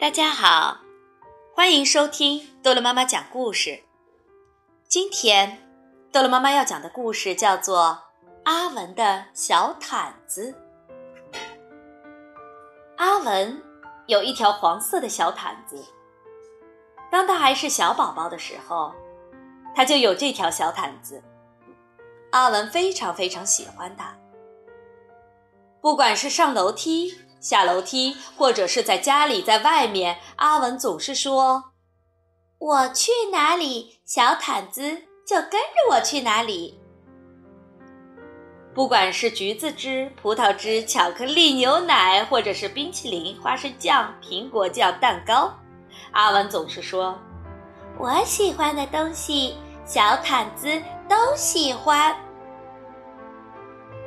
大家好，欢迎收听逗乐妈妈讲故事。今天逗乐妈妈要讲的故事叫做《阿文的小毯子》。阿文有一条黄色的小毯子，当他还是小宝宝的时候，他就有这条小毯子。阿文非常非常喜欢它，不管是上楼梯。下楼梯，或者是在家里，在外面，阿文总是说：“我去哪里，小毯子就跟着我去哪里。”不管是橘子汁、葡萄汁、巧克力牛奶，或者是冰淇淋、花生酱、苹果酱、蛋糕，阿文总是说：“我喜欢的东西，小毯子都喜欢。”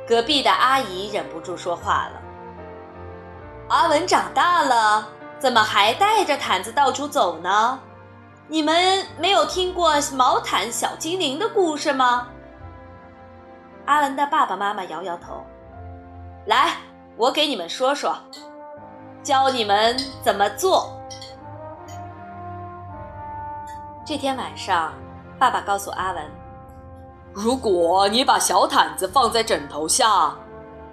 隔壁的阿姨忍不住说话了。阿文长大了，怎么还带着毯子到处走呢？你们没有听过毛毯小精灵的故事吗？阿文的爸爸妈妈摇摇头。来，我给你们说说，教你们怎么做。这天晚上，爸爸告诉阿文：“如果你把小毯子放在枕头下，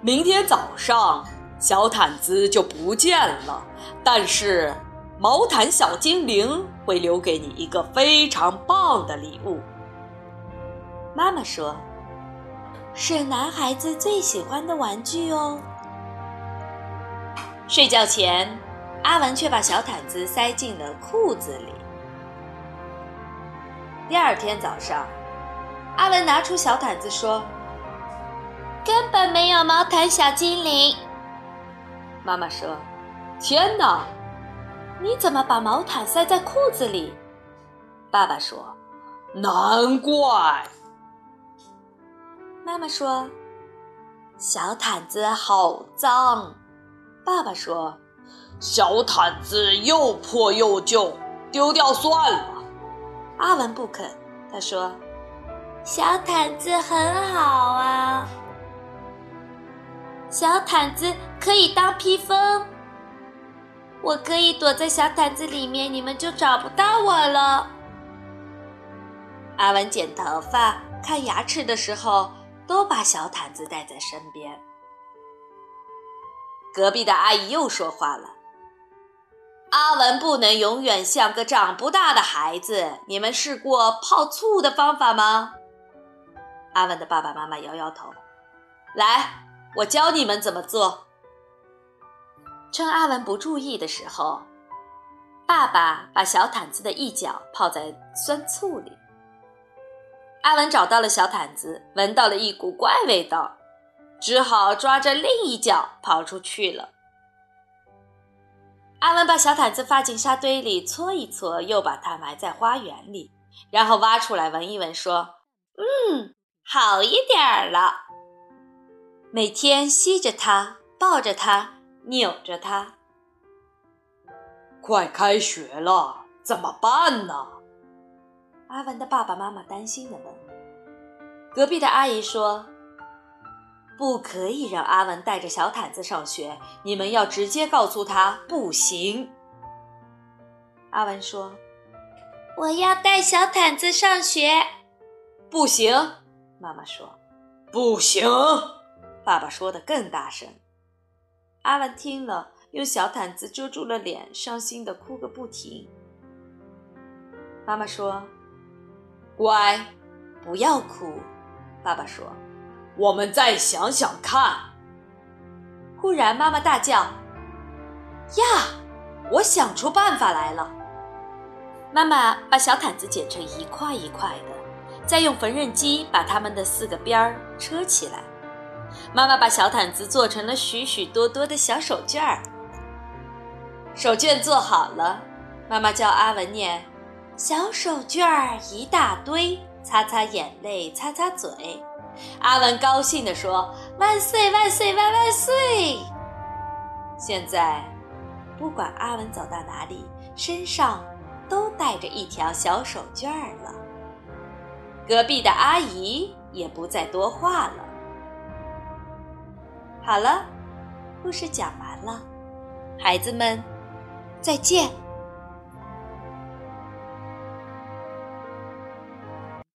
明天早上。”小毯子就不见了，但是毛毯小精灵会留给你一个非常棒的礼物。妈妈说：“是男孩子最喜欢的玩具哦。”睡觉前，阿文却把小毯子塞进了裤子里。第二天早上，阿文拿出小毯子说：“根本没有毛毯小精灵。”妈妈说：“天哪，你怎么把毛毯塞在裤子里？”爸爸说：“难怪。”妈妈说：“小毯子好脏。”爸爸说：“小毯子又破又旧，丢掉算了。”阿文不肯，他说：“小毯子很好啊。”小毯子可以当披风，我可以躲在小毯子里面，你们就找不到我了。阿文剪头发、看牙齿的时候，都把小毯子带在身边。隔壁的阿姨又说话了：“阿文不能永远像个长不大的孩子。你们试过泡醋的方法吗？”阿文的爸爸妈妈摇摇头。来。我教你们怎么做。趁阿文不注意的时候，爸爸把小毯子的一角泡在酸醋里。阿文找到了小毯子，闻到了一股怪味道，只好抓着另一角跑出去了。阿文把小毯子放进沙堆里搓一搓，又把它埋在花园里，然后挖出来闻一闻，说：“嗯，好一点儿了。”每天吸着它，抱着它，扭着它。快开学了，怎么办呢？阿文的爸爸妈妈担心的问。隔壁的阿姨说：“不可以让阿文带着小毯子上学，你们要直接告诉他不行。”阿文说：“我要带小毯子上学。”不行，妈妈说：“不行。”爸爸说的更大声。阿文听了，用小毯子遮住了脸，伤心的哭个不停。妈妈说：“乖，不要哭。”爸爸说：“我们再想想看。”忽然，妈妈大叫：“呀，我想出办法来了！”妈妈把小毯子剪成一块一块的，再用缝纫机把它们的四个边儿车起来。妈妈把小毯子做成了许许多多的小手绢儿。手绢做好了，妈妈叫阿文念：“小手绢儿一大堆，擦擦眼泪，擦擦嘴。”阿文高兴地说：“万岁万岁万万岁！”现在，不管阿文走到哪里，身上都带着一条小手绢儿了。隔壁的阿姨也不再多话了。好了，故事讲完了，孩子们，再见。